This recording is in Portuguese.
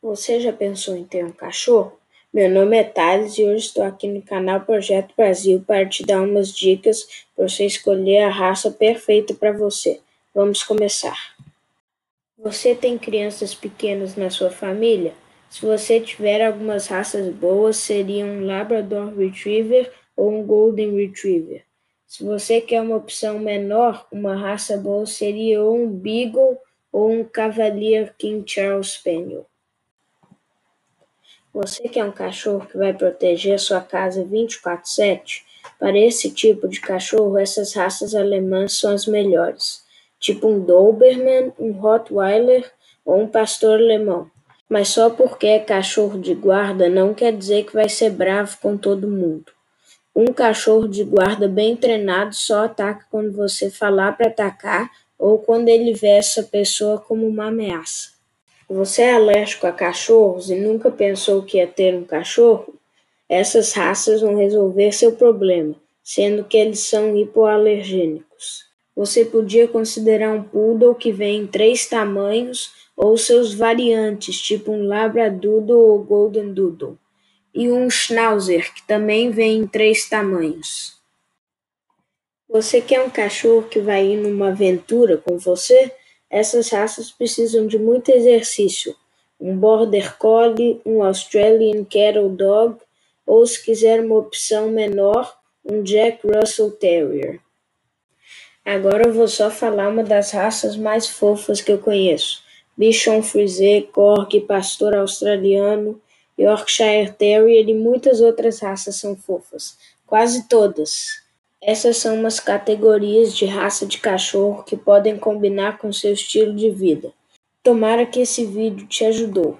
Você já pensou em ter um cachorro? Meu nome é Thales e hoje estou aqui no canal Projeto Brasil para te dar umas dicas para você escolher a raça perfeita para você. Vamos começar. Você tem crianças pequenas na sua família? Se você tiver algumas raças boas, seriam um Labrador Retriever ou um Golden Retriever. Se você quer uma opção menor, uma raça boa seria ou um Beagle ou um Cavalier King Charles Spaniel. Você quer um cachorro que vai proteger sua casa 24/7? Para esse tipo de cachorro, essas raças alemãs são as melhores, tipo um Doberman, um Rottweiler ou um pastor alemão. Mas só porque é cachorro de guarda não quer dizer que vai ser bravo com todo mundo. Um cachorro de guarda bem treinado só ataca quando você falar para atacar ou quando ele vê essa pessoa como uma ameaça. Você é alérgico a cachorros e nunca pensou que ia ter um cachorro? Essas raças vão resolver seu problema, sendo que eles são hipoalergênicos. Você podia considerar um poodle que vem em três tamanhos ou seus variantes, tipo um labradoodle ou golden doodle, e um schnauzer que também vem em três tamanhos. Você quer um cachorro que vai ir numa aventura com você? Essas raças precisam de muito exercício. Um Border Collie, um Australian Cattle Dog ou, se quiser uma opção menor, um Jack Russell Terrier. Agora eu vou só falar uma das raças mais fofas que eu conheço. Bichon Frise, Corgi, Pastor Australiano, Yorkshire Terrier e muitas outras raças são fofas. Quase todas. Essas são umas categorias de raça de cachorro que podem combinar com seu estilo de vida. Tomara que esse vídeo te ajudou.